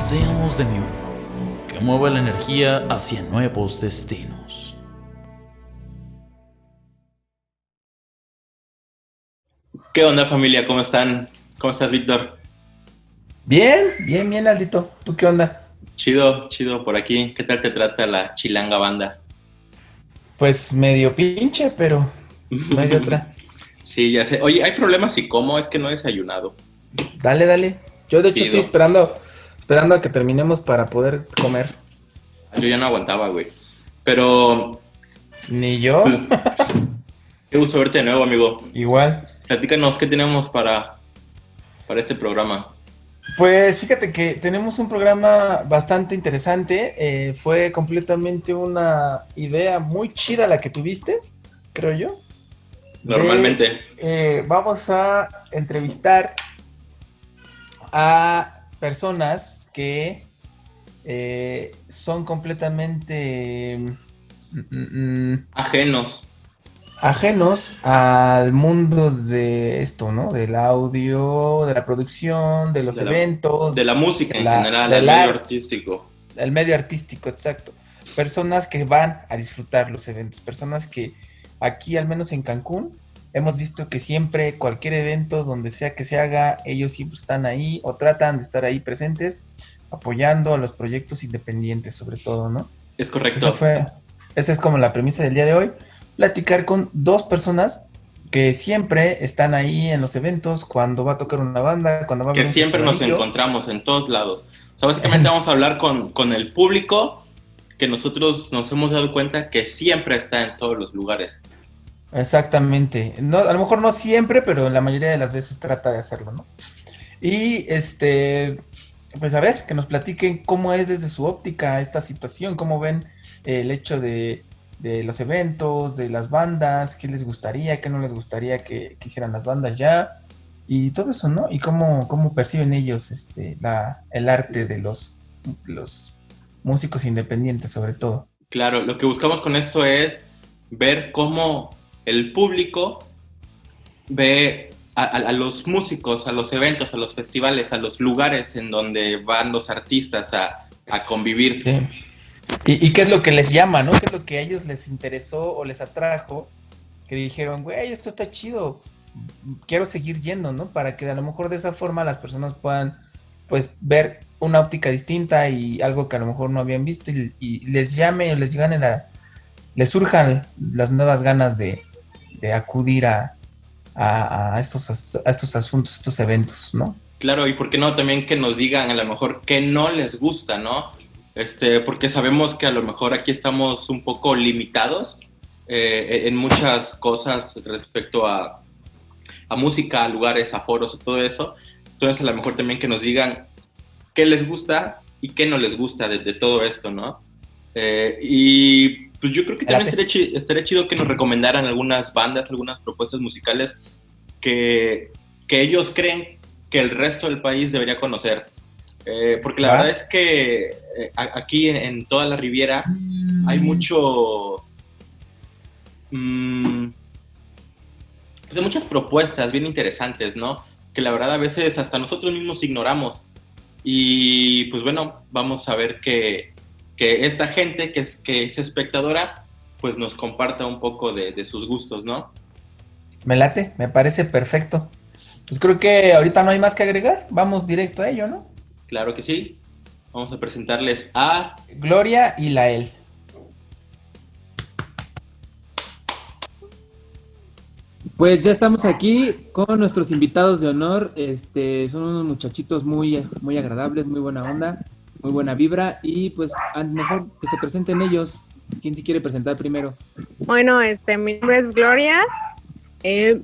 Seamos de mi uno, que mueva la energía hacia nuevos destinos. ¿Qué onda familia? ¿Cómo están? ¿Cómo estás, Víctor? Bien, bien, bien, Aldito. ¿Tú qué onda? Chido, chido por aquí. ¿Qué tal te trata la chilanga banda? Pues medio pinche, pero no hay otra. sí, ya sé. Oye, hay problemas y cómo es que no he desayunado. Dale, dale. Yo de hecho estoy esperando, esperando a que terminemos para poder comer. Yo ya no aguantaba, güey. Pero. Ni yo. Qué gusto verte de nuevo, amigo. Igual. Platícanos qué tenemos para, para este programa. Pues fíjate que tenemos un programa bastante interesante. Eh, fue completamente una idea muy chida la que tuviste, creo yo. Normalmente. Eh, vamos a entrevistar a personas que eh, son completamente mm, mm, mm, ajenos ajenos al mundo de esto, ¿no? Del audio, de la producción, de los eventos. de la música en general, el medio artístico. El medio artístico, exacto. Personas que van a disfrutar los eventos, personas que aquí, al menos en Cancún, hemos visto que siempre cualquier evento, donde sea que se haga, ellos siempre están ahí o tratan de estar ahí presentes, apoyando a los proyectos independientes sobre todo, ¿no? Es correcto. fue, esa es como la premisa del día de hoy platicar con dos personas que siempre están ahí en los eventos, cuando va a tocar una banda, cuando va a Que siempre nos encontramos en todos lados. O sea, básicamente vamos a hablar con, con el público que nosotros nos hemos dado cuenta que siempre está en todos los lugares. Exactamente. No, a lo mejor no siempre, pero la mayoría de las veces trata de hacerlo, ¿no? Y este, pues a ver, que nos platiquen cómo es desde su óptica esta situación, cómo ven el hecho de de los eventos, de las bandas, qué les gustaría, qué no les gustaría que, hicieran las bandas ya, y todo eso, ¿no? Y cómo, cómo perciben ellos este, la, el arte de los, los músicos independientes, sobre todo. Claro, lo que buscamos con esto es ver cómo el público ve a, los músicos, a los eventos, a los festivales, a los lugares en donde van los artistas a, a convivir. Sí. ¿Y, qué es lo que les llama, no? ¿Qué es lo que a ellos les interesó o les atrajo? Que dijeron, güey, esto está chido, quiero seguir yendo, ¿no? Para que a lo mejor de esa forma las personas puedan, pues, ver una óptica distinta y algo que a lo mejor no habían visto y, les llame o les llegan la, les surjan las nuevas ganas de, acudir a, a, estos, a estos asuntos, estos eventos, ¿no? Claro, y por qué no también que nos digan a lo mejor qué no les gusta, ¿no? este, porque sabemos que a lo mejor aquí estamos un poco limitados eh, en muchas cosas respecto a, a música, a lugares, a foros, todo eso. Entonces a lo mejor también que nos digan qué les gusta y qué no les gusta de, todo esto, ¿no? Eh, y pues yo creo que también estaría chido, estaría chido, que nos recomendaran algunas bandas, algunas propuestas musicales que, que ellos creen que el resto del país debería conocer. Eh, porque la verdad es que eh, aquí en, toda la Riviera hay mucho... Mm, pues hay muchas propuestas bien interesantes, ¿no? Que la verdad a veces hasta nosotros mismos ignoramos. Y pues bueno, vamos a ver que, esta gente que es, que es espectadora, pues nos comparta un poco de, de sus gustos, ¿no? Me late, me parece perfecto. Pues creo que ahorita no hay más que agregar. Vamos directo a ello, ¿no? Claro que sí. Vamos a presentarles a Gloria y Lael. Pues ya estamos aquí con nuestros invitados de honor. Este, son unos muchachitos muy, muy agradables, muy buena onda, muy buena vibra. Y pues mejor que se presenten ellos. ¿Quién se quiere presentar primero? Bueno, este, mi nombre es Gloria. Eh,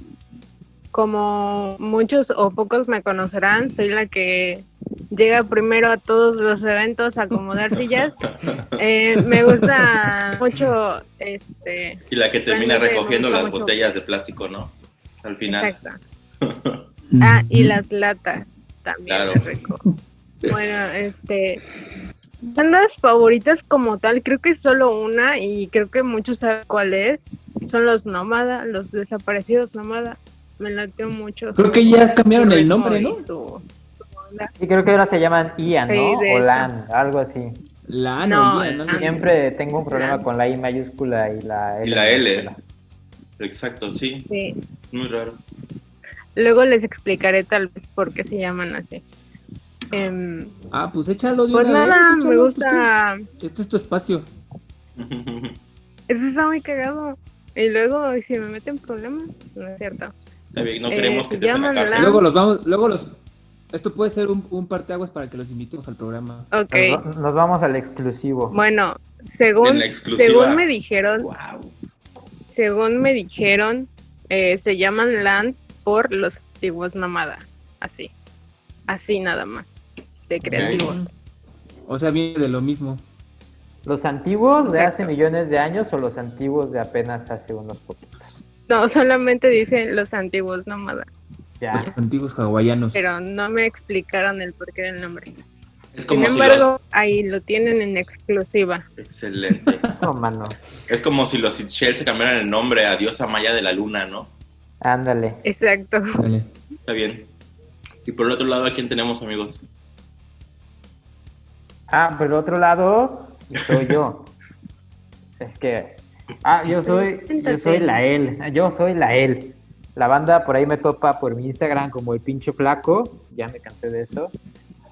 como muchos o pocos me conocerán, soy la que llega primero a todos los eventos a acomodar sillas. Eh, me gusta mucho este Y la que termina recogiendo las mucho. botellas de plástico, ¿no? Al final. exacto. Ah, y las latas también Claro. Bueno, este bandas favoritas como tal, creo que solo una y creo que muchos saben cuál es. Son los nómadas, los desaparecidos nómadas. Me lateo mucho. Creo que ya cambiaron el nombre, ¿no? su- su. Y creo que ahora se llaman Ian, Sí, ¿no? O. Lan, algo así. La No, Siempre tengo un problema Lan. con la I mayúscula y la L. Y la L. mayúscula. Exacto, sí. Sí. Muy raro. Luego les explicaré tal vez por qué se llaman así. Em, Ah, pues échalo de pues una nada, me échalo, pues, gusta. Este es tu espacio. Eso está muy cagado. Y luego, si me meten problemas, no es cierto. No Eh, queremos se que estés en la. Luego los vamos, luego los... Esto puede ser un, un parteaguas para que los invitemos al programa. Ok. Nos, nos vamos al exclusivo. Bueno, En según, según me dijeron, Wow. según me dijeron, eh, se llaman land por los antiguos nómadas. Así. Así nada más. De creativos. O sea, viene de lo mismo. ¿Los antiguos de hace millones de años o los antiguos de apenas hace unos poquitos? No, solamente dicen los antiguos nómadas. Ya. Los antiguos hawaianos. Pero no me explicaron el porqué del nombre. Es Sin como si embargo, ahí lo tienen en exclusiva. Excelente. No, mano. es como si los Seychelles se cambiaran el nombre a diosa maya de la luna, ¿no? Ándale. Exacto. Dale. Está bien. Y por el otro lado, ¿a quién tenemos, amigos? Ah, por el otro lado, soy yo. Es que. Ah, yo soy. Yo soy la él. Yo soy la él. La banda por ahí me topa por mi Instagram como el pincho flaco. Ya me cansé de eso.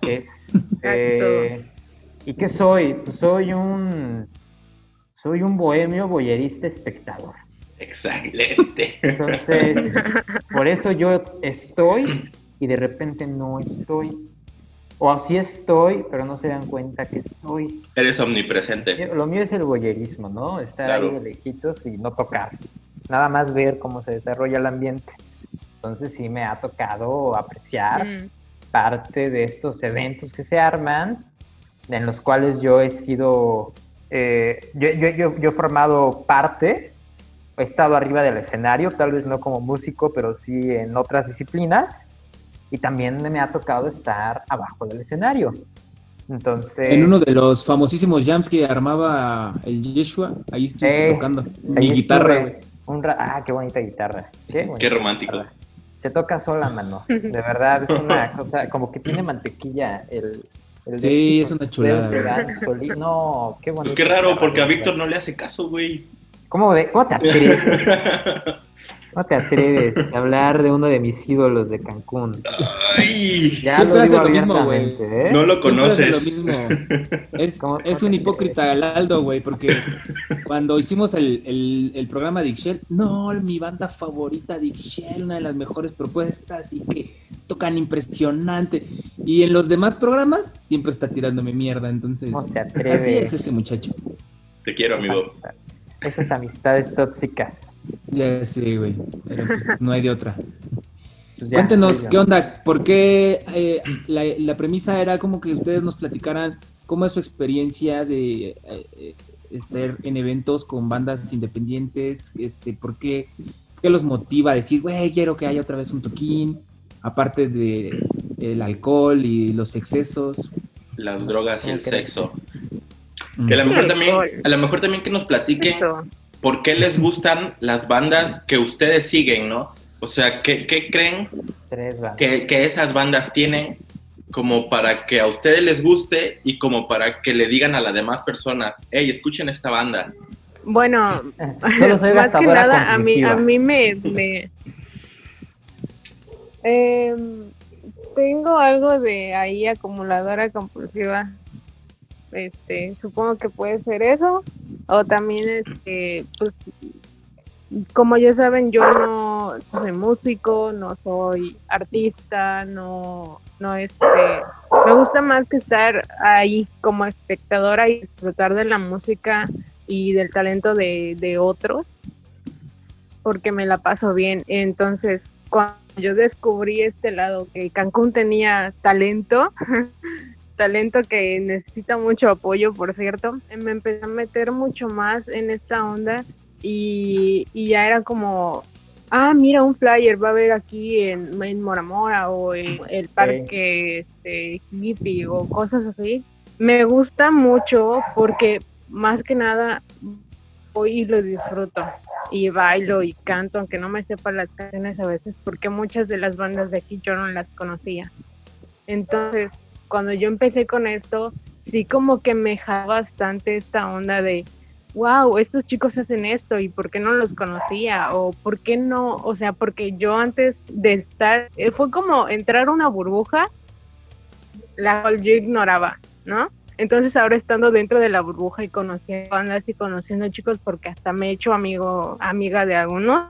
Es. eh, ¿Y qué soy? Pues soy un. Soy un bohemio boyerista espectador. Excelente. Entonces, por eso yo estoy y de repente no estoy. O así estoy, pero no se dan cuenta que estoy. Eres omnipresente. Lo mío es el boyerismo, ¿no? Estar Claro. ahí de lejitos y no tocar. Nada más ver cómo se desarrolla el ambiente. Entonces sí me ha tocado apreciar Mm. parte de estos eventos que se arman, en los cuales yo he sido, eh, yo, yo, yo, yo he formado parte, he estado arriba del escenario, tal vez no como músico, pero sí en otras disciplinas, y también me ha tocado estar abajo del escenario. Entonces, En uno de los famosísimos jams que armaba el Yeshua, ahí estoy Eh, tocando. Mi guitarra, un ra- ah, qué bonita guitarra. Qué, bonita Qué romántico. guitarra. Se toca sola, mano. De verdad, es una cosa, como que tiene mantequilla el... el Sí, es una chulada, No, qué bonito. Pues qué raro, porque a Víctor no le hace caso, güey. ¿Cómo, ve- ¿Cómo te atreves? ¿Cómo te atreves a hablar de uno de mis ídolos de Cancún? Ay, Ya Siempre lo hace digo lo mismo, güey. abiertamente, ¿eh? no lo Siempre hace conoces. lo mismo. Es, ¿Cómo- es cómo un hipócrita el Aldo, güey, porque cuando hicimos el, el, el programa de Ixchel, no, mi banda favorita de Ixchel, una de las mejores propuestas y que tocan impresionante. Y en los demás programas siempre está tirándome mierda, entonces ¿Cómo se atreve? así es este muchacho. Te quiero, amigo. amistades, esas amistades tóxicas. Ya sé, güey, pero pues, no hay de otra. Pues ya, Cuéntenos qué onda, por qué eh, la, la premisa era como que ustedes nos platicaran cómo es su experiencia de eh, estar en eventos con bandas independientes, este, por qué, qué los motiva a decir, güey, quiero que haya otra vez un toquín, aparte de el alcohol y los excesos. Las drogas y el ¿Cómo crees? sexo. Que a lo mejor también, alcohol. a lo mejor también que nos platiquen Eso. por qué les gustan las bandas que ustedes siguen, ¿no? O sea, ¿qué, qué creen que, que esas bandas tienen como para que a ustedes les guste y como para que le digan a las demás personas, hey, escuchen esta banda? Bueno, Solo soy más que nada a mí, a mí me... me- Em, tengo algo de ahí acumuladora compulsiva. Este, supongo que puede ser eso. O también, este, pues, como ya saben, yo no soy músico, no soy artista, no, no, este, me gusta más que estar ahí como espectadora y disfrutar de la música y del talento de, de otros, porque me la paso bien. Entonces, cuando yo descubrí este lado, que Cancún tenía talento, talento que necesita mucho apoyo, por cierto, me empecé a meter mucho más en esta onda y, ya era como, ah, mira un flyer, va a haber aquí en, en Moramora o en el parque este, hippie o cosas así. Me gusta mucho porque más que nada voy y lo disfruto y bailo y canto, aunque no me sepan las canciones a veces, porque muchas de las bandas de aquí yo no las conocía. Entonces, cuando yo empecé con esto, sí como que me dejaba bastante esta onda de, wow, estos chicos hacen esto y por qué no los conocía o por qué no, o sea, porque yo antes de estar, eh, fue como entrar una burbuja, la cual yo ignoraba, ¿no? Entonces ahora estando dentro de la burbuja y conociendo bandas y conociendo chicos porque hasta me he hecho amigo, amiga de algunos.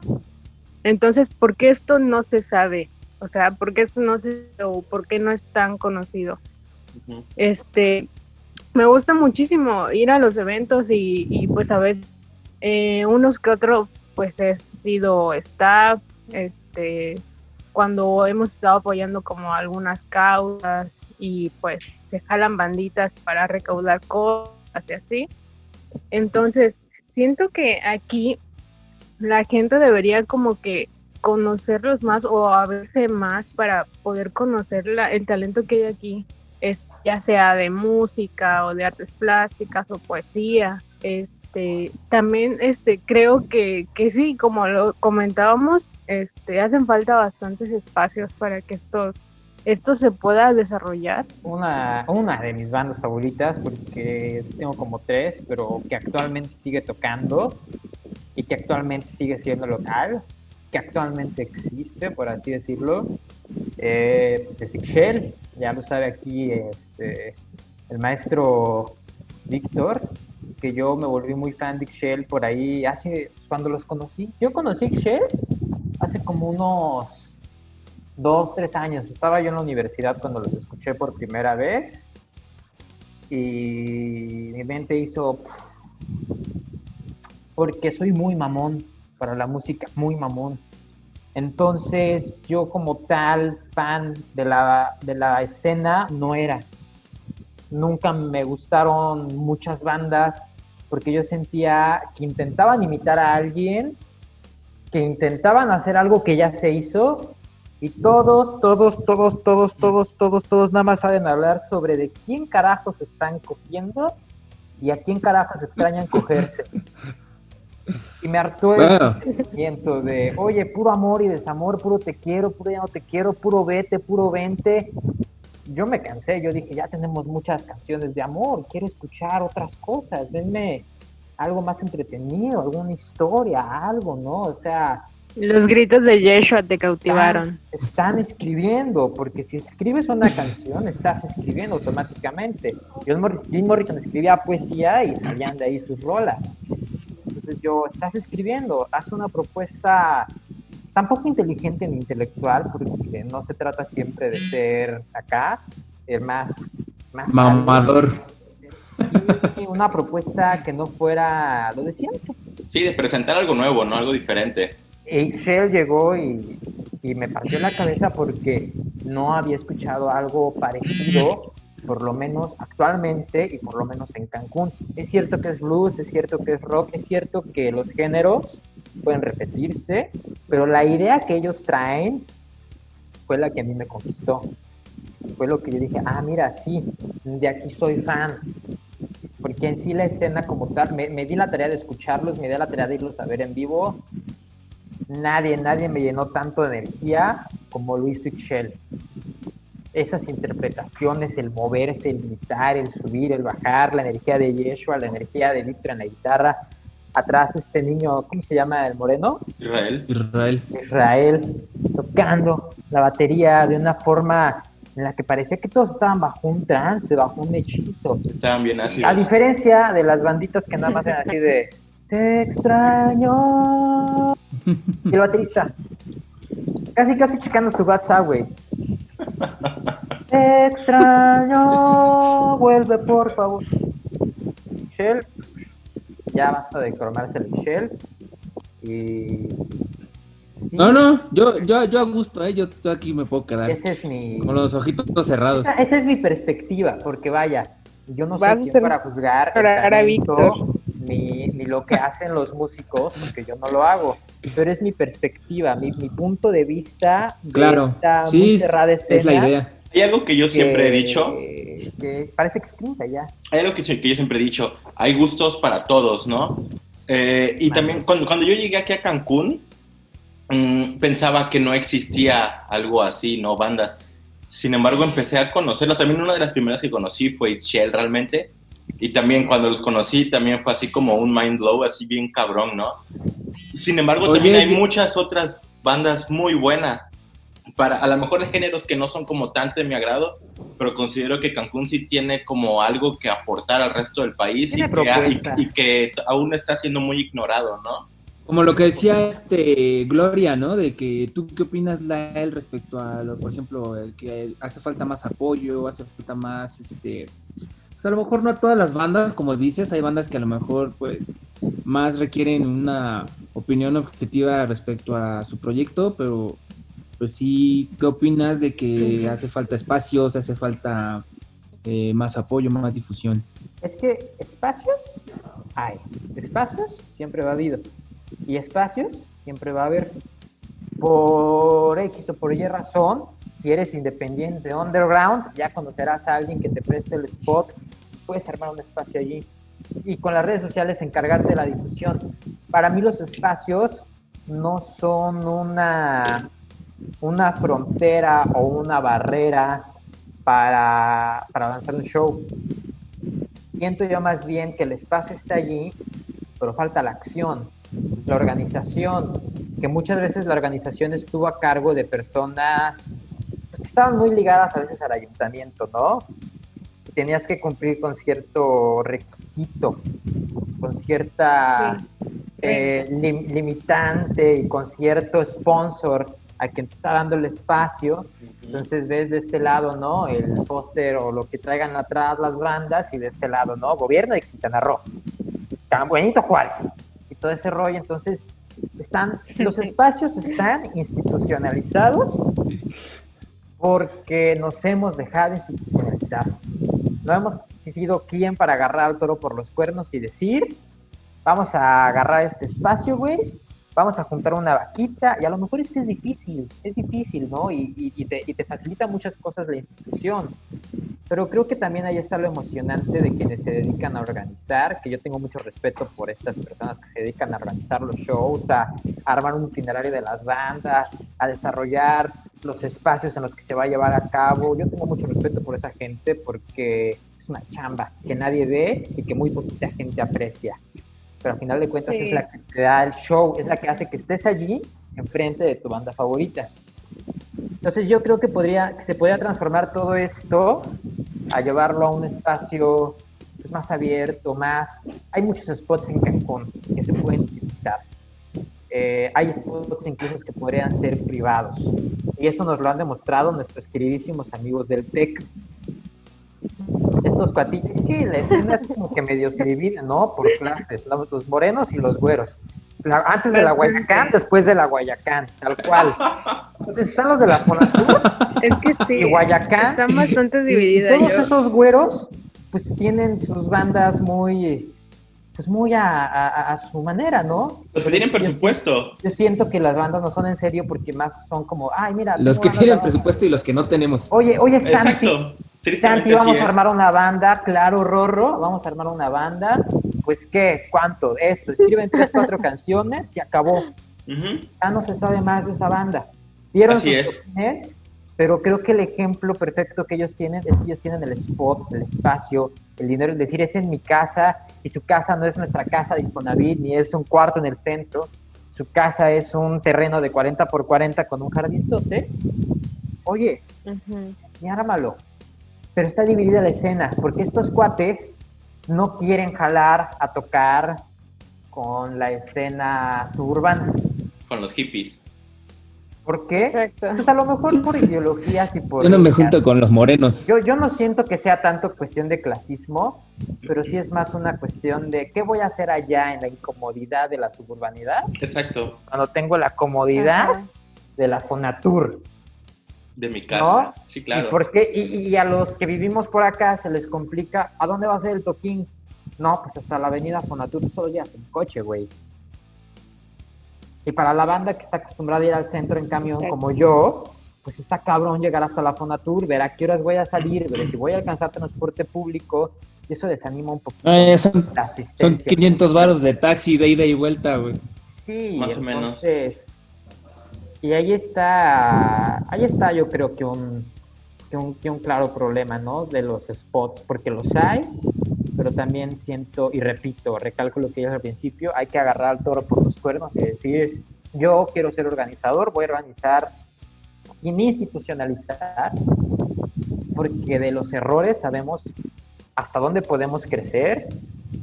Entonces, ¿por qué esto no se sabe? O sea, ¿por qué esto no se o por qué no es tan conocido? Este, me gusta muchísimo ir a los eventos y, pues a veces eh, unos que otros pues he sido staff, este, cuando hemos estado apoyando como algunas causas y pues se jalan banditas para recaudar cosas y así. Entonces, siento que aquí la gente debería como que conocerlos más o a verse más para poder conocer el talento que hay aquí, es, ya sea de música o de artes plásticas o poesía. Este, también este, creo que, que sí, como lo comentábamos, este, hacen falta bastantes espacios para que estos esto se pueda desarrollar? Una, una de mis bandas favoritas, porque tengo como tres, pero que actualmente sigue tocando y que actualmente sigue siendo local, que actualmente existe, por así decirlo, eh, pues es Ixchel, ya lo sabe aquí este, el maestro Víctor, que yo me volví muy fan de Ixchel por ahí hace, cuando los conocí, yo conocí Ixchel hace como unos dos, tres años. Estaba yo en la universidad cuando los escuché por primera vez y mi mente hizo... Porque soy muy mamón para la música, muy mamón. Entonces yo como tal fan de la, de la escena no era. Nunca me gustaron muchas bandas porque yo sentía que intentaban imitar a alguien, que intentaban hacer algo que ya se hizo y todos, todos, todos, todos, todos, todos, todos nada más saben hablar sobre de quién carajos están cogiendo y a quién carajos extrañan cogerse. Y me hartó el sentimiento de, oye, puro amor y desamor, puro te quiero, puro ya no te quiero, puro vete, puro vente. Yo me cansé, yo dije, ya tenemos muchas canciones de amor, quiero escuchar otras cosas, denme algo más entretenido, alguna historia, algo, ¿no? O sea, los gritos de Yeshua te cautivaron. Están, escribiendo, porque si escribes una canción, estás escribiendo automáticamente. Jim Morrison escribía poesía y salían de ahí sus rolas. Entonces yo, estás escribiendo, haz una propuesta tampoco inteligente ni intelectual, porque no se trata siempre de ser acá, el más... más Mamador. una propuesta que no fuera lo de siempre. Sí, de presentar algo nuevo, ¿no? Algo diferente. Shell llegó y, me partió la cabeza porque no había escuchado algo parecido, por lo menos actualmente y por lo menos en Cancún. Es cierto que es blues, es cierto que es rock, es cierto que los géneros pueden repetirse, pero la idea que ellos traen fue la que a mí me conquistó. Fue lo que yo dije, ah, mira, sí, de aquí soy fan. Porque en sí la escena como tal, me, di la tarea de escucharlos, me di la tarea de irlos a ver en vivo nadie, nadie me llenó tanto de energía como Luis Shell. Esas interpretaciones, el moverse, el gritar, el subir, el bajar, la energía de Yeshua, la energía de Víctor en la guitarra. Atrás este niño, ¿cómo se llama el moreno? Israel. Israel. Israel, tocando la batería de una forma en la que parecía que todos estaban bajo un trance, bajo un hechizo. Estaban bien así. A diferencia de las banditas que nada más eran así de te extraño. Y el baterista, casi casi checando su WhatsApp, güey. Te extraño, vuelve por favor. Michelle, ya basta de cromarse el Michelle. Y sí. No, no, yo, yo, yo a gusto, ¿eh? Yo, yo aquí me puedo quedar Ese es mi... con los ojitos cerrados. Esa, esa es mi perspectiva, porque vaya, yo no quien ser- para juzgar el para Víctor. Ni, ni lo que hacen los músicos, porque yo no lo hago. Pero es mi perspectiva, mi, mi punto de vista de Claro, esta muy sí, cerrada es escena. la idea. Hay algo que yo siempre he dicho, que- que parece extinta ya. hay algo que, que yo siempre he dicho, hay gustos para todos, ¿no? Eh, y también cuando, cuando yo llegué aquí a Cancún, mm, pensaba que no existía algo así, ¿no? Bandas. Sin embargo, empecé a conocerlas. También una de las primeras que conocí fue It's Shell, realmente. Y también cuando los conocí, también fue así como un mind blow, así bien cabrón, ¿no? Sin embargo, Oye, también hay y- muchas otras bandas muy buenas. Para, a lo mejor de géneros que no son como tanto de mi agrado, pero considero que Cancún sí tiene como algo que aportar al resto del país y que, ha- y- y que aún está siendo muy ignorado, ¿no? Como lo que decía este Gloria, ¿no? De que tú qué opinas Lael respecto a, lo, por ejemplo, el que hace falta más apoyo, hace falta más, este, a lo mejor no a todas las bandas, como dices, hay bandas que a lo mejor, pues, más requieren una opinión objetiva respecto a su proyecto, pero, pues sí, ¿qué opinas de que hace falta espacios, hace falta eh, más apoyo, más difusión? Es que espacios hay, espacios siempre va a habido y espacios siempre va a haber. Por X o por Y razón, si eres independiente underground, ya conocerás a alguien que te preste el spot, puedes armar un espacio allí y con las redes sociales encargarte de la difusión. Para mí los espacios no son una, una frontera o una barrera para, para lanzar un show siento yo más bien que el espacio está allí, pero falta la acción, la organización, que muchas veces la organización estuvo a cargo de personas pues, que estaban muy ligadas a veces al ayuntamiento, ¿no? Tenías que cumplir con cierto requisito, con cierta eh, lim- limitante y con cierto sponsor a quien te está dando el espacio. Entonces ves de este lado, ¿no? El póster o lo que traigan atrás las bandas y de este lado, ¿no? Gobierno de Quintana Roo, Tan Buenito Juárez y todo ese rollo. Entonces están, los espacios están institucionalizados porque nos hemos dejado institucionalizar. No hemos sido quien para agarrar al toro por los cuernos y decir, vamos a agarrar este espacio, güey, vamos a juntar una vaquita, y a lo mejor es que es difícil, es difícil, ¿no? Y, y- y te, y te facilita muchas cosas la institución. Pero creo que también ahí está lo emocionante de quienes se dedican a organizar, que yo tengo mucho respeto por estas personas que se dedican a organizar los shows, a, armar un itinerario de las bandas, a desarrollar los espacios en los que se va a llevar a cabo. Yo tengo mucho respeto por esa gente porque es una chamba que nadie ve y que muy poquita gente aprecia. Pero al final de cuentas Sí. es la que te da el show, es la que hace que estés allí enfrente de tu banda favorita. Entonces yo creo que podría, que se podría transformar todo esto a llevarlo a un espacio pues, más abierto, más... Hay muchos spots en Cancún que se pueden utilizar. Eh, hay spots incluso que podrían ser privados. Y esto nos lo han demostrado nuestros queridísimos amigos del TEC. Estos cuatillos, es que la escena es como que medio se divide, ¿no? Por clases, los, los morenos y los güeros. La- antes de la Guayacán, después de la Guayacán, tal cual. Entonces están los de la Fonatur Es que sí. y Guayacán. Están bastante divididas. Y todos yo- esos güeros, pues tienen sus bandas muy, pues muy a, a- a su manera, ¿no? Los que tienen presupuesto. Yo siento que las bandas no son en serio porque más son como, ay, mira. Los que tienen presupuesto y los que no tenemos. Oye, oye, Santi, Exacto. Santi, vamos a armar una banda, claro, Rorro, vamos a armar una banda. Pues, ¿qué? ¿Cuánto? Esto, escriben tres, cuatro canciones, se acabó. Ya no se sabe más de esa banda. Vieron Así sus es. pero creo que el ejemplo perfecto que ellos tienen es que ellos tienen el spot, el espacio, el dinero, es decir, es en mi casa y su casa no es nuestra casa de Infonavit ni es un cuarto en el centro. Su casa es un terreno de 40 por 40 con un jardinzote. Oye, Ujú. y ármalo. Pero está dividida la escena, porque estos cuates no quieren jalar a tocar con la escena suburbana. Con los hippies. ¿Por qué? Exacto. Pues a lo mejor por ideologías y por... Yo no me junto con los morenos. Yo, yo no siento que sea tanto cuestión de clasismo, pero sí es más una cuestión de qué voy a hacer allá en la incomodidad de la suburbanidad Exacto, cuando tengo la comodidad Ajá. de la Fonatur. De mi casa. ¿No? Sí, claro. ¿Y, por qué? Y, y a los que vivimos por acá se les complica, ¿a dónde va a ser el toquín? No, pues hasta la avenida Fonatur solo llegas en coche, güey. Y para la banda que está acostumbrada a ir al centro en camión Exacto. como yo, pues está cabrón llegar hasta la Fonatur, ver a qué horas voy a salir, ver si voy a alcanzar transporte público, y eso desanima un poquito ya son, la son 500 varos de taxi de ida y vuelta, güey. Sí, Más o menos. Y ahí está, ahí está yo creo que un, que un, que un claro problema, ¿no? De los spots, porque los hay, pero también siento, y repito, recalco lo que dije al principio, hay que agarrar al toro por los cuernos y decir, yo quiero ser organizador, voy a organizar sin institucionalizar, porque de los errores sabemos hasta dónde podemos crecer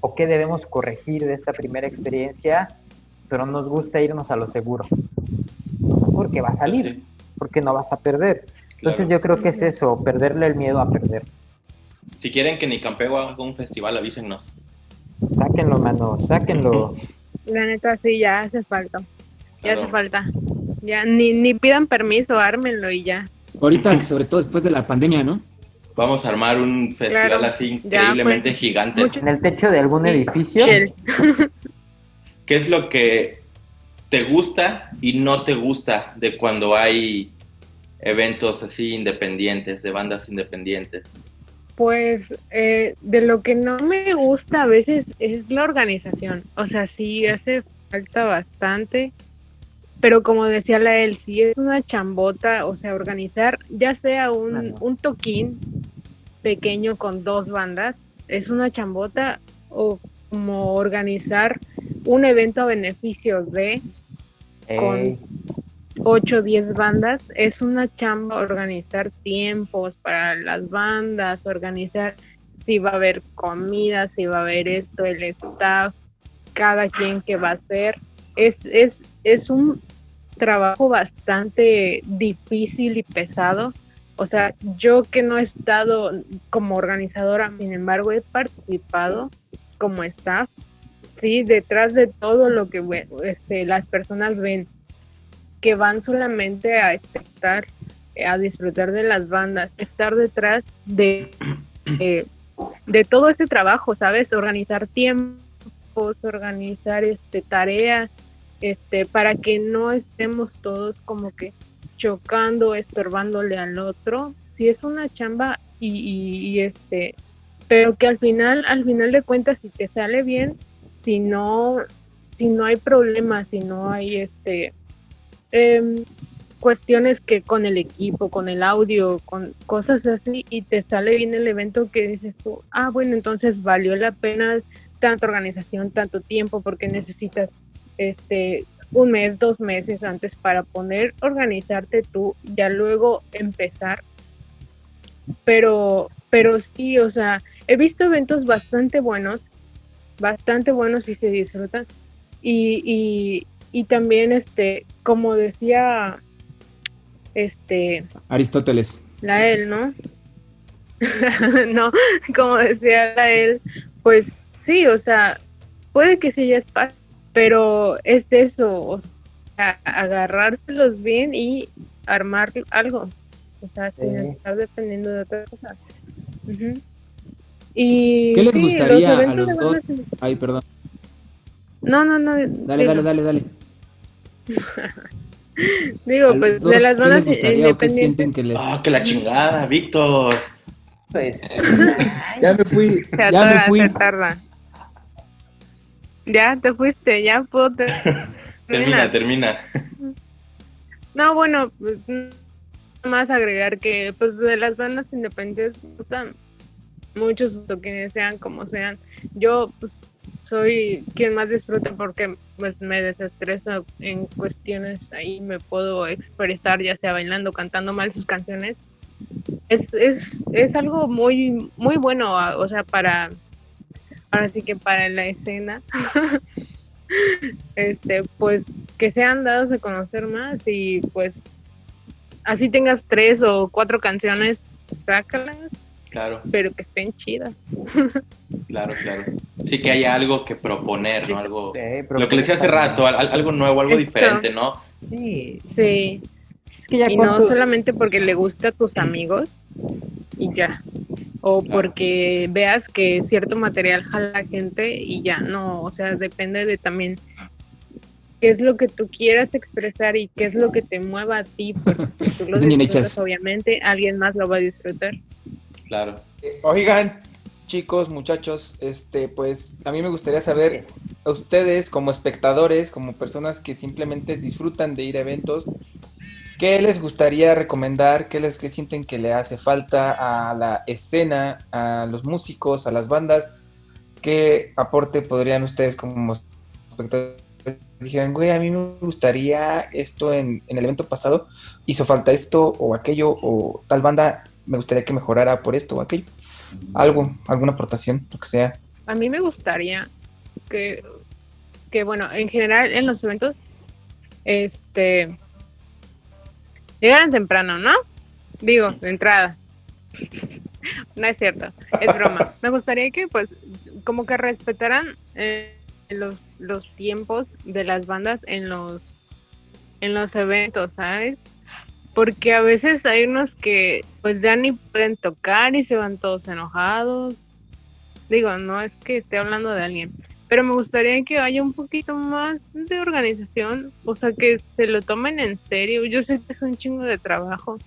o qué debemos corregir de esta primera experiencia, pero nos gusta irnos a lo seguro, porque va a salir, Sí, porque no vas a perder. Entonces claro. yo creo que es eso, perderle el miedo a perder. Si quieren que Nicampeo haga un festival, avísennos. Sáquenlo, mano, sáquenlo. La neta sí, ya hace falta. Ya Claro. hace falta. Ya ni, ni pidan permiso, ármenlo y ya. Ahorita, sobre todo después de la pandemia, ¿no? Vamos a armar un festival Claro. así Ya, increíblemente pues, gigante. mucho- En el techo de algún edificio. ¿Qué es lo que te gusta y no te gusta de cuando hay eventos así independientes, de bandas independientes? Pues eh, de lo que no me gusta a veces es la organización. O sea, sí hace falta bastante. Pero como decía la él, sí es una chambota, o sea, organizar ya sea un, un toquín pequeño con dos bandas, es una chambota o como organizar un evento a beneficio de eh, 8 o 10 bandas, es una chamba organizar tiempos para las bandas, organizar si va a haber comida, si va a haber esto, el staff, cada quien que va a hacer. Es, es, es un trabajo bastante difícil y pesado. O sea, yo que no he estado como organizadora, sin embargo, he participado como staff, sí, detrás de todo lo que este, las personas ven que van solamente a estar, eh, a disfrutar de las bandas, estar detrás de, eh, de todo ese trabajo, ¿sabes? Organizar tiempos, organizar este, tareas, este, para que no estemos todos como que chocando, estorbándole al otro. Si es una chamba y, y- y, este, pero que al final, al final de cuentas, si te sale bien, si no, si no hay problemas, si no hay este em, cuestiones que con el equipo, con el audio, con cosas así, y te sale bien el evento que dices tú, ah, bueno, entonces valió la pena tanta organización, tanto tiempo, porque necesitas este un mes, dos meses antes para poner, organizarte tú, ya luego empezar. Pero, pero sí, o sea, he visto eventos bastante buenos, bastante buenos y se disfrutan. Y, y, y también, este, como decía, este, Aristóteles. la él, ¿no? no, como decía la él, pues sí, o sea, puede que sí ya es fácil, pero es eso, o sea, agarrárselos bien y armar algo, o sea, sin Sí. estar dependiendo de otras cosas. Ujú. Y ¿Qué les sí, gustaría a los dos? Ay, perdón. No, no, no. Dale, digo, dale, dale, dale. Digo, pues dos, de las ¿qué bandas les gustaría o qué independientes. sienten que les... ¡Ah, que la chingada, Víctor! pues, Ya me fui, Se ya me fui. se tarda. Ya te fuiste, ya puedo te- Termina, termina. No, bueno, pues nada más agregar que pues de las bandas independientes me gustan muchos sus toquines, sean como sean. Yo pues, soy quien más disfruta porque pues me desestreso en cuestiones ahí, me puedo expresar ya sea bailando, cantando mal sus canciones. Es, es, es algo muy muy bueno, o sea, para ahora sí que para la escena. este, pues que sean dados a conocer más y pues así tengas tres o cuatro canciones, sácalas, Claro, pero que estén chidas. claro, claro. Sí que haya algo que proponer, ¿no? Algo... Eh, Lo que le decía hace rato, al- al- algo nuevo, algo Esto. diferente, ¿no? Sí, Sí, es que ya y no solamente porque le gusta a tus amigos y ya. O Claro. porque veas que cierto material jala a gente y ya, no, o sea, depende de también qué es lo que tú quieras expresar y qué es lo que te mueva a ti, porque si tú lo disfrutas, obviamente alguien más lo va a disfrutar. Claro. Oigan, chicos, muchachos, este, pues a mí me gustaría saber a ustedes como espectadores, como personas que simplemente disfrutan de ir a eventos, ¿qué les gustaría recomendar? ¿Qué les qué sienten que le hace falta a la escena, a los músicos, a las bandas? ¿Qué aporte podrían ustedes como espectadores? Dijeran, güey, a mí me gustaría esto en el evento pasado, hizo falta esto o aquello, o tal banda me gustaría que mejorara por esto o aquello. Algo, alguna aportación, lo que sea. A mí me gustaría que, que bueno, en general en los eventos, este, llegaran temprano, ¿no? Digo, de entrada. No es cierto, es broma. Me gustaría que, pues, como que respetaran eh, los, los tiempos de las bandas en los, en los eventos, ¿sabes? Porque a veces hay unos que, pues, ya ni pueden tocar y se van todos enojados. Digo, no es que esté hablando de alguien, pero me gustaría que haya un poquito más de organización, o sea, que se lo tomen en serio. Yo sé que es un chingo de trabajo,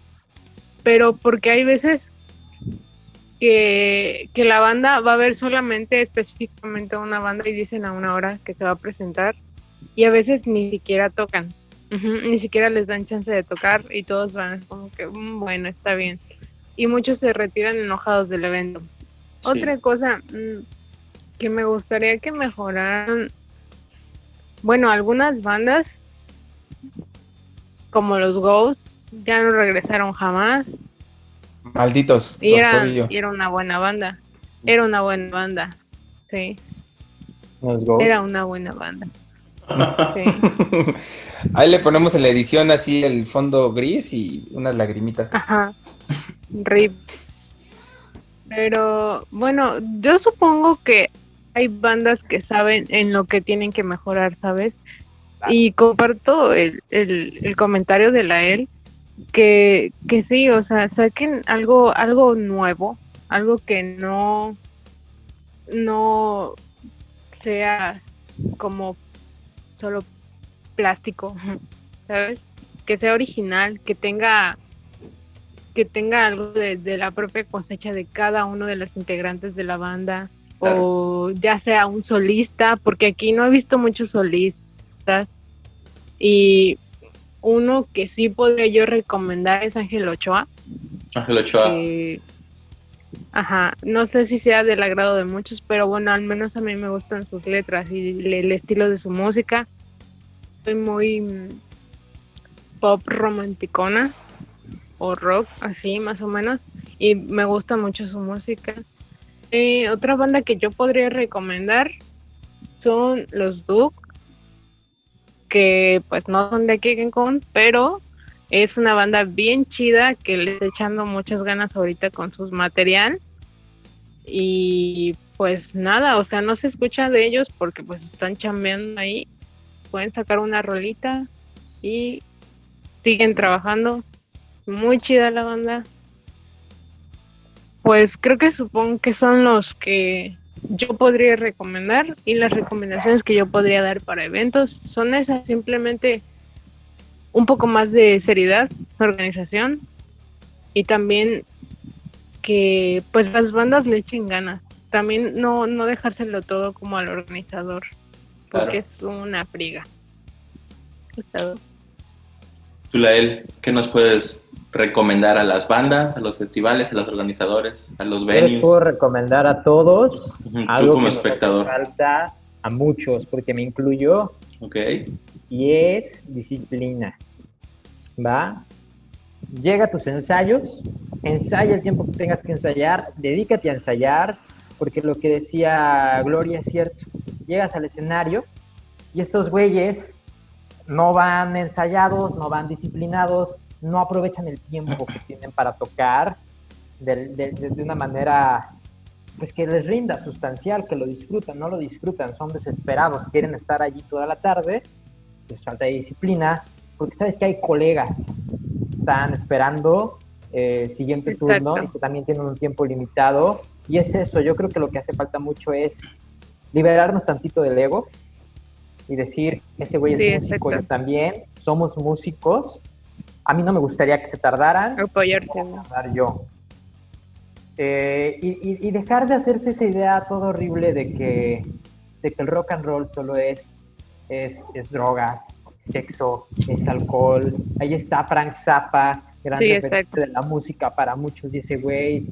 pero porque hay veces que, que la banda va a ver solamente específicamente a una banda y dicen a una hora que se va a presentar y a veces ni siquiera tocan, Ni siquiera les dan chance de tocar y todos van como que, "Mm, bueno, está bien. Y muchos se retiran enojados del evento. Sí. Otra cosa mm, que me gustaría que mejoraran, bueno, algunas bandas como los Ghosts ya no regresaron jamás Malditos, y los era, era una buena banda, era una buena banda, sí, go. era una buena banda, sí. Ahí le ponemos en la edición así el fondo gris y unas lagrimitas. Ajá. Rip. Pero bueno, yo supongo que hay bandas que saben en lo que tienen que mejorar, ¿sabes? Y comparto el, el, el comentario de la él que, que sí, o sea, saquen algo, algo nuevo, algo que no, no sea como solo plástico, ¿sabes? Que sea original, que tenga que tenga algo de, de la propia cosecha de cada uno de los integrantes de la banda o ya sea un solista, porque aquí no he visto muchos solistas y uno que sí podría yo recomendar es Ángel Ochoa. Ángel Ochoa. ajá, no sé si sea del agrado de muchos, pero bueno, al menos a mí me gustan sus letras y el estilo de su música. Soy muy mm, pop romanticona o rock, así más o menos, y me gusta mucho su música. Otra banda que yo podría recomendar son los Duke, que pues no son de aquí Cancún, pero es una banda bien chida que le está echando muchas ganas ahorita con sus material. Y pues nada, o sea, no se escucha de ellos porque pues están chambeando ahí. Pueden sacar una rolita y siguen trabajando. Muy chida la banda. Pues creo que supongo que son los que yo podría recomendar y las recomendaciones que yo podría dar para eventos son esas, simplemente un poco más de seriedad, organización y también que pues las bandas le echen ganas. También no, no dejárselo todo como al organizador, porque Claro. es una friga. Es todo. Tú, Lael, ¿qué nos puedes recomendar a las bandas, a los festivales, a los organizadores, a los Yo les venues? puedo recomendar a todos Tú algo como que nos hace espectador. falta a muchos, porque me incluyo, Ok. y es disciplina. ¿Va? Llega a tus ensayos, ensaya el tiempo que tengas que ensayar, dedícate a ensayar, porque lo que decía Gloria es cierto. Llegas al escenario Y estos güeyes no van ensayados, no van disciplinados, no aprovechan el tiempo que tienen para tocar de, de- de- de una manera pues que les rinda sustancial, que lo disfrutan, no lo disfrutan, son desesperados, quieren estar allí toda la tarde, les falta de disciplina, porque sabes que hay colegas que están esperando eh, siguiente Exacto. turno y que también tienen un tiempo limitado, y es eso, yo creo que lo que hace falta mucho es liberarnos tantito del ego y decir, ese güey es Sí, músico, exacto. yo también, somos músicos, a mí no me gustaría que se tardaran, Apoyarse. ¿no? dar yo. Eh, y, dejar de hacerse esa idea toda horrible de que, de que el rock and roll solo es, es, es drogas, sexo, es alcohol. Ahí está Frank Zappa, gran Sí, referente de la música para muchos, y ese güey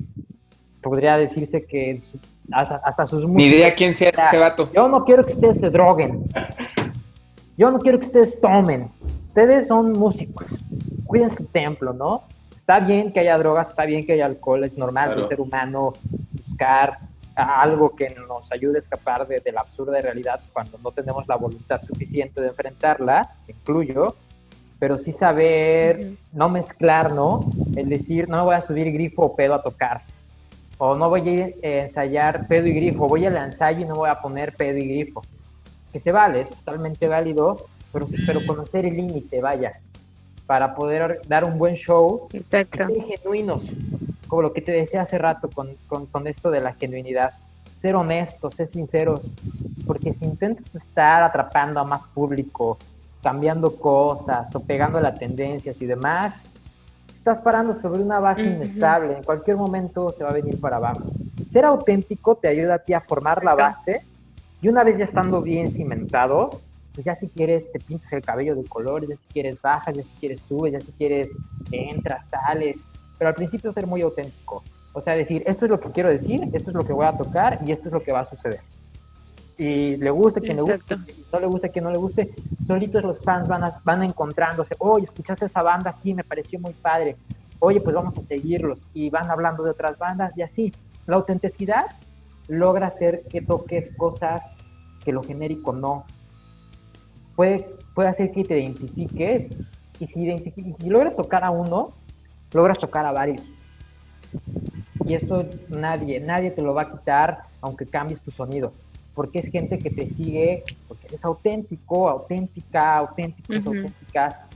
podría decirse que su- hasta, hasta sus Ni idea quién sea ese vato. yo no quiero que ustedes se droguen. Yo no quiero que ustedes tomen. Ustedes son músicos. Cuiden su templo, ¿no? Está bien que haya drogas, está bien que haya alcohol, es normal Claro. del ser humano buscar algo que nos ayude a escapar de, de la absurda realidad cuando no tenemos la voluntad suficiente de enfrentarla, incluyo, pero sí saber no mezclar, ¿no? El decir, no me voy a subir grifo o pedo a tocar, o no voy a ir a ensayar pedo y grifo, voy al ensayo y no voy a poner pedo y grifo. Que se vale, es totalmente válido, pero, pero conocer el límite, vaya, para poder dar un buen show, Exacto. ser genuinos, como lo que te decía hace rato con, con, con esto de la genuinidad. Ser honestos, ser sinceros, porque si intentas estar atrapando a más público, cambiando cosas o pegando la tendencias y demás, estás parando sobre una base inestable, en cualquier momento se va a venir para abajo. Ser auténtico te ayuda a ti a formar la base y una vez ya estando bien cimentado, pues ya si quieres te pintas el cabello de color, ya si quieres bajas, ya si quieres subes, ya si quieres entras, sales, pero al principio ser muy auténtico. O sea, decir, esto es lo que quiero decir, esto es lo que voy a tocar y esto es lo que va a suceder. Y le gusta a quien le guste, no le gusta a quien no le guste, solitos los fans van, a- van encontrándose, oye, ¿escuchaste esa banda? Sí, me pareció muy padre. Oye, pues vamos a seguirlos. Y van hablando de otras bandas y así. La autenticidad logra hacer que toques cosas que lo genérico no. Puede, puede hacer que te identifiques y si, y si logras tocar a uno, logras tocar a varios. Y eso nadie, nadie te lo va a quitar aunque cambies tu sonido. Porque es gente que te sigue, porque eres auténtico, auténtica, auténticos, Ujú. auténticas.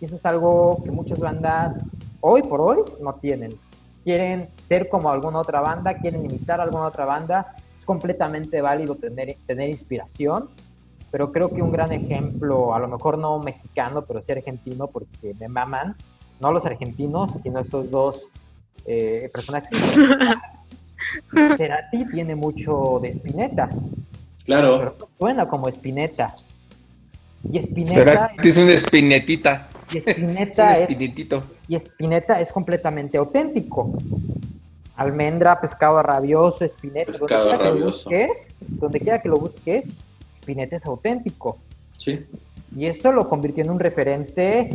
Y eso es algo que muchas bandas hoy por hoy no tienen. Quieren ser como alguna otra banda, quieren imitar a alguna otra banda. Es completamente válido tener, tener inspiración, pero creo que un gran ejemplo, a lo mejor no mexicano, pero sí argentino, porque me maman, no los argentinos, sino estos dos eh, personajes. Cerati tiene mucho de Spinetta, Claro. pero no suena como Spinetta. Y Spinetta, Será que es una espinetita. y Es un Spinetta es, espinetito. y Spinetta es completamente auténtico. Almendra, pescado rabioso, Spinetta. donde Pescado quiera que lo rabioso. busques, donde quiera que lo busques, Spinetta es auténtico. Sí. Y eso lo convirtió en un referente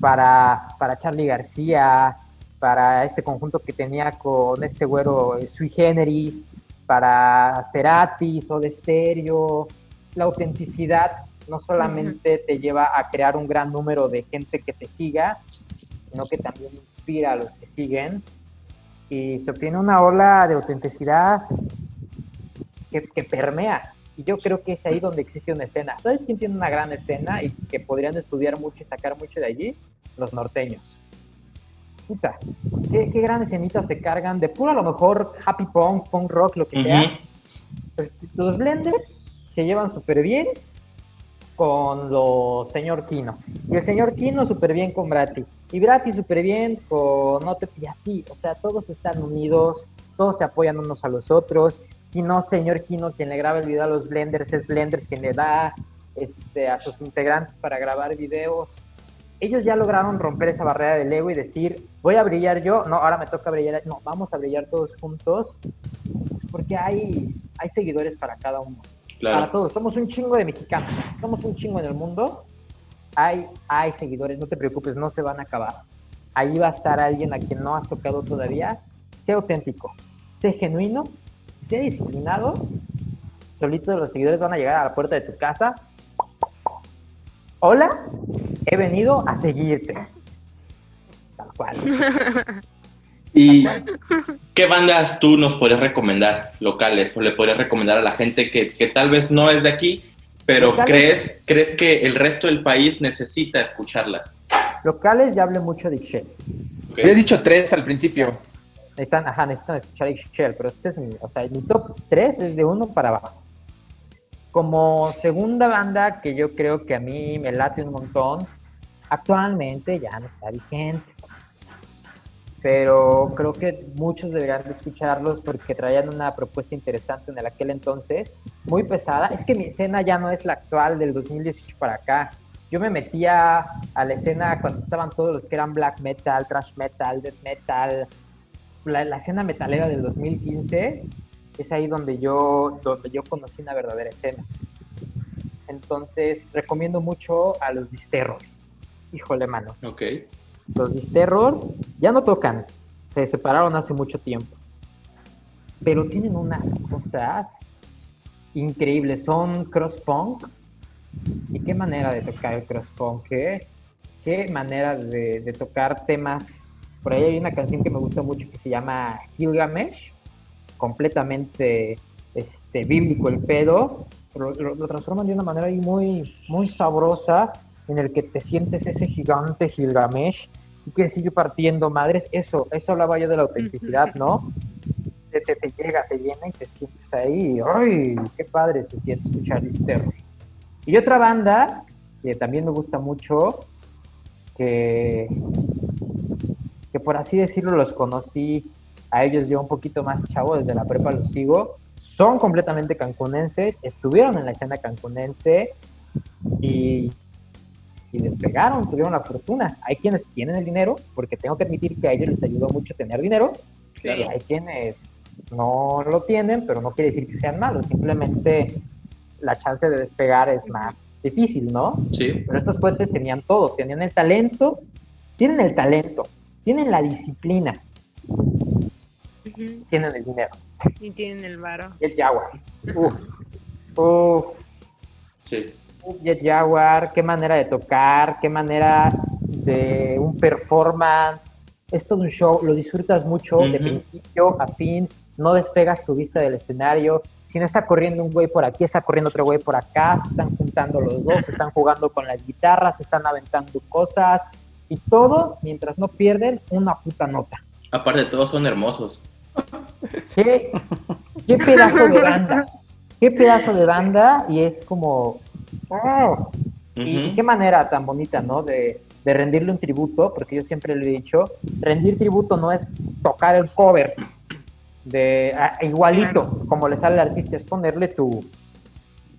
para, para Charlie García, para este conjunto que tenía con este güero eh, Sui Generis, para Cerati, Soda Stereo. La autenticidad no solamente te lleva a crear un gran número de gente que te siga, sino que también inspira a los que siguen. Y se obtiene una ola de autenticidad que, que permea. Y yo creo que es ahí donde existe una escena. ¿Sabes quién tiene una gran escena y que podrían estudiar mucho y sacar mucho de allí? Los norteños. Puta, qué, qué grandes escenitas se cargan de puro a lo mejor happy punk, punk rock, lo que sea. Los blenders se llevan súper bien con los señor Kino. Y el señor Kino súper bien con Brati. Y Brati súper bien con Note. Y así, o sea, todos están unidos, todos se apoyan unos a los otros. Si no, señor Kino, quien le graba el video a los blenders, es blenders quien le da este, a sus integrantes para grabar videos. Ellos ya lograron romper esa barrera del ego y decir, voy a brillar yo, no, ahora me toca brillar, no, vamos a brillar todos juntos, porque hay, hay seguidores para cada uno para todos. Somos un chingo de mexicanos. Somos un chingo en el mundo. Hay, hay seguidores, no te preocupes, no se van a acabar. Ahí va a estar alguien a quien no has tocado todavía. Sé auténtico, sé genuino, sé disciplinado. Solitos los seguidores van a llegar a la puerta de tu casa hola, he venido a seguirte. Tal cual. ¿Y qué bandas tú nos podrías recomendar locales o le podrías recomendar a la gente que, que tal vez no es de aquí, pero Locales. crees, crees que el resto del país necesita escucharlas? Locales, ya hablé mucho de Ixchel. ¿ok? Habías dicho tres al principio. Necesitan, ajá, necesitan escuchar Ixchel, pero este es mi, o sea, mi top 3 es de uno para abajo. Como segunda banda que yo creo que a mí me late un montón, actualmente ya no está vigente. Pero creo que muchos deberían de escucharlos porque traían una propuesta interesante en el aquel entonces, muy pesada. Es que mi escena ya no es la actual del 2018 para acá. Yo me metía a la escena cuando estaban todos los que eran black metal, thrash metal, death metal, la, escena metalera del 2015 es ahí donde yo, donde yo conocí una verdadera escena. Entonces, recomiendo mucho a los Disterror. Híjole, mano. Ok. Los Disterror ya no tocan. Se separaron hace mucho tiempo. Pero tienen unas cosas increíbles. Son cross-punk. ¿Y qué manera de tocar el cross-punk? ¿eh? ¿Qué manera de, de tocar temas? Por ahí hay una canción que me gusta mucho que se llama Gilgamesh. Completamente este, bíblico el pedo. Pero lo, lo transforman de una manera muy, muy sabrosa en el que te sientes ese gigante Gilgamesh y que sigue partiendo madres. Eso, eso hablaba yo de la autenticidad, ¿no? Te, te, te llega, te llena y te sientes ahí. ¡Ay! ¡Qué padre se siente escuchar Terror! Y otra banda que también me gusta mucho, que, que por así decirlo los conocí a ellos yo un poquito más chavo, desde la prepa los sigo, son completamente cancunenses, estuvieron en la escena cancunense y y despegaron, tuvieron la fortuna. Hay quienes tienen el dinero, porque tengo que admitir que a ellos les ayudó mucho tener dinero, Claro. y hay quienes no lo tienen, pero no quiere decir que sean malos, simplemente la chance de despegar es más difícil, ¿no? Sí. Pero estos cuates tenían todo, tenían el talento, tienen el talento, tienen la disciplina, tienen el dinero. Y tienen el varo. Jet Jaguar. Uf, uf, Sí. Jet Jaguar, qué manera de tocar, qué manera de un performance. Es todo un show, lo disfrutas mucho de principio a fin, no despegas tu vista del escenario. Si no está corriendo un güey por aquí, está corriendo otro güey por acá, se están juntando los dos, se están jugando con las guitarras, se están aventando cosas y todo mientras no pierden una puta nota. Aparte de todo, son hermosos. ¿Qué, qué pedazo de banda? ¿Qué pedazo de banda? Y es como... ¡oh! Y Ujú. qué manera tan bonita, ¿no? De, de rendirle un tributo, porque yo siempre lo he dicho, rendir tributo no es tocar el cover de a- igualito, como le sale al artista, es ponerle tu,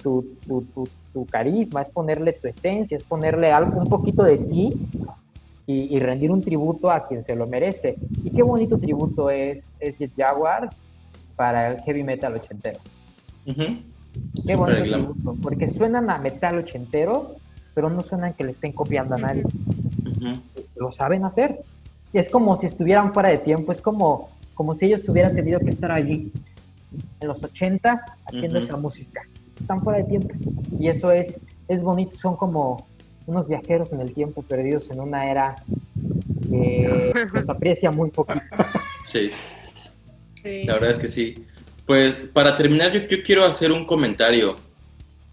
tu, tu, tu- tu carisma, es ponerle tu esencia, es ponerle algo, un poquito de ti y, y rendir un tributo a quien se lo merece. Y qué bonito tributo es, es Jet Jaguar para el heavy metal ochentero. Ujú. Qué bonito glam. tributo, porque suenan a metal ochentero, pero no suenan que le estén copiando a nadie. Pues, lo saben hacer. Y es como si estuvieran fuera de tiempo, es como, como si ellos hubieran tenido que estar allí en los ochentas haciendo esa música. Están fuera de tiempo. Y eso es, es bonito, son como unos viajeros en el tiempo perdidos en una era que los aprecia muy poquito. Sí. Sí. La verdad es que sí. Pues para terminar, yo, quiero hacer un comentario.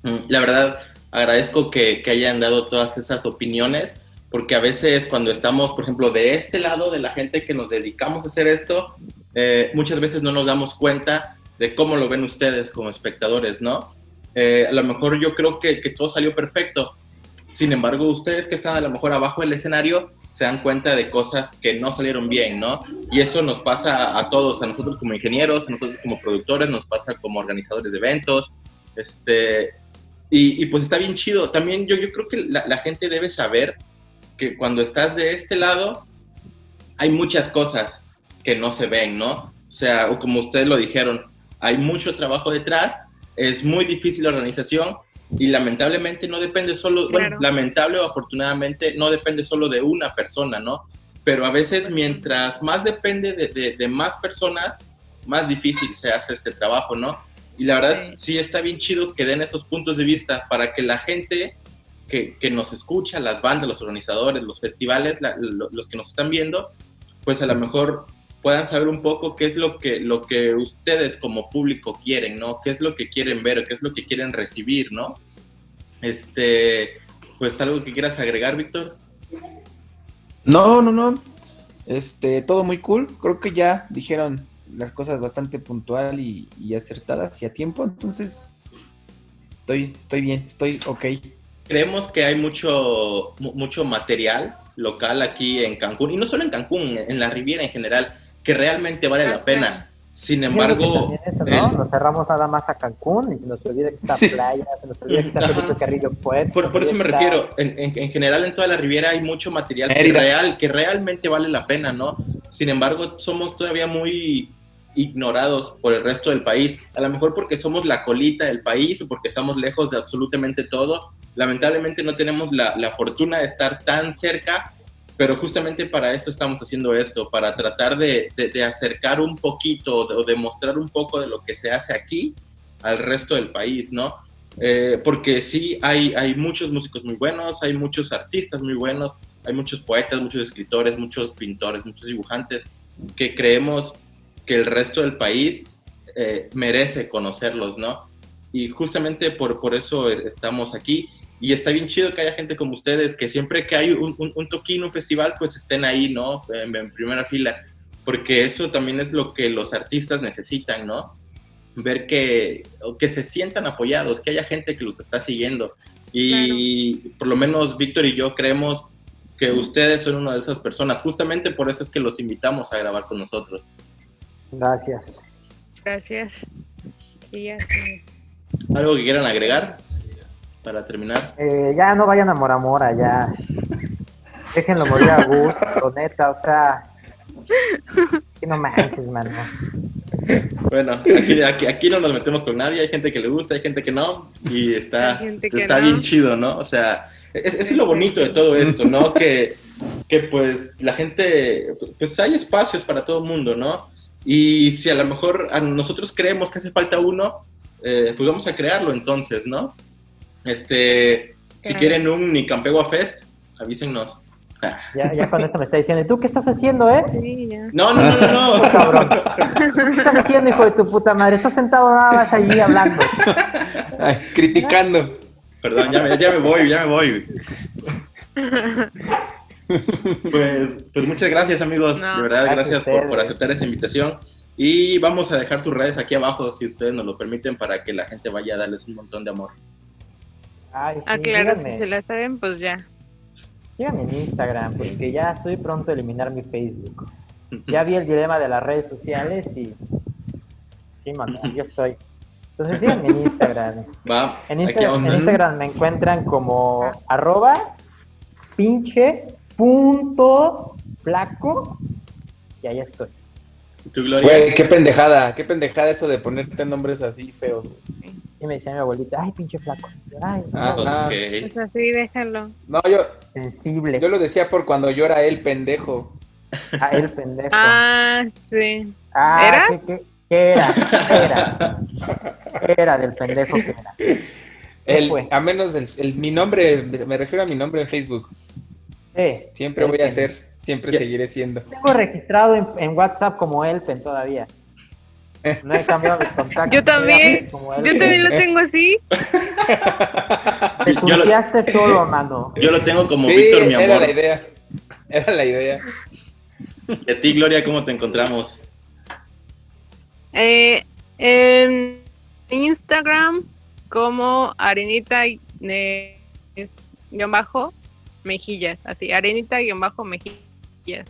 Mm, La verdad, agradezco que, que hayan dado todas esas opiniones, porque a veces cuando estamos, por ejemplo, de este lado de la gente que nos dedicamos a hacer esto, eh, muchas veces no nos damos cuenta de cómo lo ven ustedes como espectadores, ¿no? Eh, a lo mejor yo creo que, que todo salió perfecto. Sin embargo, ustedes que están a lo mejor abajo del escenario se dan cuenta de cosas que no salieron bien, ¿no? Y eso nos pasa a todos, a nosotros como ingenieros, a nosotros como productores, nos pasa como organizadores de eventos, este, y, pues está bien chido. También yo, yo creo que la, la gente debe saber que cuando estás de este lado, hay muchas cosas que no se ven, ¿no? O sea, como ustedes lo dijeron, hay mucho trabajo detrás, es muy difícil la organización y lamentablemente no depende solo, bueno, lamentable o afortunadamente no depende solo de una persona, ¿no? Pero a veces mientras más depende de, de- de más personas, más difícil se hace este trabajo, ¿no? Y la verdad Sí. sí está bien chido que den esos puntos de vista para que la gente que, que nos escucha, las bandas, los organizadores, los festivales, la- los que nos están viendo, pues a lo mejor puedan saber un poco qué es lo que, lo que ustedes como público quieren, ¿no? ¿Qué es lo que quieren ver, qué es lo que quieren recibir, ¿no? Este, pues algo que quieras agregar, Víctor. No, no, no. Este, todo muy cool. Creo que ya dijeron las cosas bastante puntual y, y acertadas y a tiempo. Entonces, estoy, estoy bien, estoy ok. Creemos que hay mucho, mu- mucho material local aquí en Cancún, y no solo en Cancún, en la Riviera en general, que realmente vale la pena. Sin embargo, eso, ¿no? el- Nos cerramos nada más a Cancún y se nos olvida que está Sí. playa, se nos olvida que está Ajá. Felipe Carrillo Puerto. por, por eso me está- refiero, en, en- en general en toda la Riviera hay mucho material que, real, que realmente vale la pena, ¿no? Sin embargo, somos todavía muy ignorados por el resto del país, a lo mejor porque somos la colita del país o porque estamos lejos de absolutamente todo. Lamentablemente no tenemos la, la fortuna de estar tan cerca, pero justamente para eso estamos haciendo esto, para tratar de, de- de acercar un poquito o de, de mostrar un poco de lo que se hace aquí al resto del país, ¿no? Eh, porque sí, hay, hay muchos músicos muy buenos, hay muchos artistas muy buenos, hay muchos poetas, muchos escritores, muchos pintores, muchos dibujantes que creemos que el resto del país eh, merece conocerlos, ¿no? Y justamente por, por eso estamos aquí. Y está bien chido que haya gente como ustedes, que siempre que hay un, un, un toquín, un festival, pues estén ahí, ¿no? En, en primera fila. Porque eso también es lo que los artistas necesitan, ¿no? ver que, o que se sientan apoyados, que haya gente que los está siguiendo. Y por lo menos Víctor y yo creemos que ustedes son una de esas personas. Justamente por eso es que los invitamos a grabar con nosotros. Gracias. Gracias. Sí, ya sé. ¿Algo que quieran agregar para terminar? Eh, ya no vayan a Mora Mora, ya. Déjenlo morir a gusto, neta, o sea. Es que no manches, mano. Bueno, aquí, aquí, aquí no nos metemos con nadie, hay gente que le gusta, hay gente que no, y está, está no. bien chido, ¿no? O sea, es, es lo bonito de todo esto, ¿no? Que, que pues la gente, pues hay espacios para todo el mundo, ¿no? Y si a lo mejor a nosotros creemos que hace falta uno, eh, pues vamos a crearlo entonces, ¿no? Este, si quieren un Nicampegua Fest, avísennos. Ya, ya con eso me está diciendo, ¿y tú qué estás haciendo, eh? Sí, ya. No, no, no, no, no. Cabrón. ¿Qué estás haciendo, hijo de tu puta madre? Estás sentado nada más allí hablando. Ay, criticando. Perdón, ya me, ya me voy, ya me voy. Pues, pues muchas gracias amigos, No. de verdad, Gracias por, por aceptar esta invitación. Y vamos a dejar sus redes aquí abajo, si ustedes nos lo permiten, para que la gente vaya a darles un montón de amor. Ay, sí, Ah, claro, si se la saben, pues ya. síganme en Instagram, porque ya estoy pronto a eliminar mi Facebook. Ya vi el dilema de las redes sociales y... Sí, mano, ya estoy. Entonces síganme en Instagram. Va, En, aquí Insta- vamos en a- Instagram me encuentran como arroba pinche punto flaco y ahí estoy. ¿Tu Gloria? Güey, qué pendejada, qué pendejada eso de ponerte nombres así feos. güey. Sí me decía mi abuelita, ay pinche flaco. Ay, Ah, no. Ok. Pues así, déjalo. No, yo, sensible. yo lo decía por cuando llora el pendejo. Ah, el pendejo. Ah, sí. Ah, ¿era? ¿qué, qué, qué era? ¿Qué era? ¿Qué era del pendejo que era? ¿Qué El, fue? a menos el, el- mi nombre, me refiero a mi nombre en Facebook. Sí, Siempre voy a ser, siempre Ya. seguiré siendo. Tengo registrado en, en WhatsApp como Elpen todavía. No he cambiado mis contactos. Yo también. Yo también lo tengo así. Te Yo lo- solo, mano. Yo lo tengo como sí, Víctor, mi era amor. la idea. Era la idea. ¿Y a ti, Gloria, cómo te encontramos? Eh, en Instagram como arenita eh, guion bajo mejillas. Así, arenita guion bajo mejillas.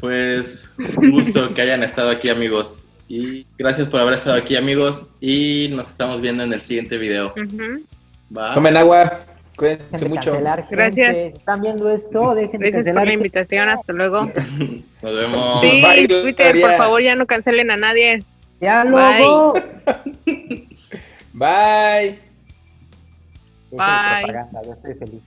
Pues un gusto que hayan estado aquí, amigos. Y gracias por haber estado aquí, amigos. Y nos estamos viendo en el siguiente video. Tomen agua, Dejen cuídense de mucho. cancelar, gente. Gracias. Si están viendo esto, dejen de Gracias por cancelar. la invitación. Hasta luego. Nos vemos. Sí, Bye, Twitter, por favor, ya no cancelen a nadie. Ya luego. Bye. Bye. propaganda, yo estoy feliz.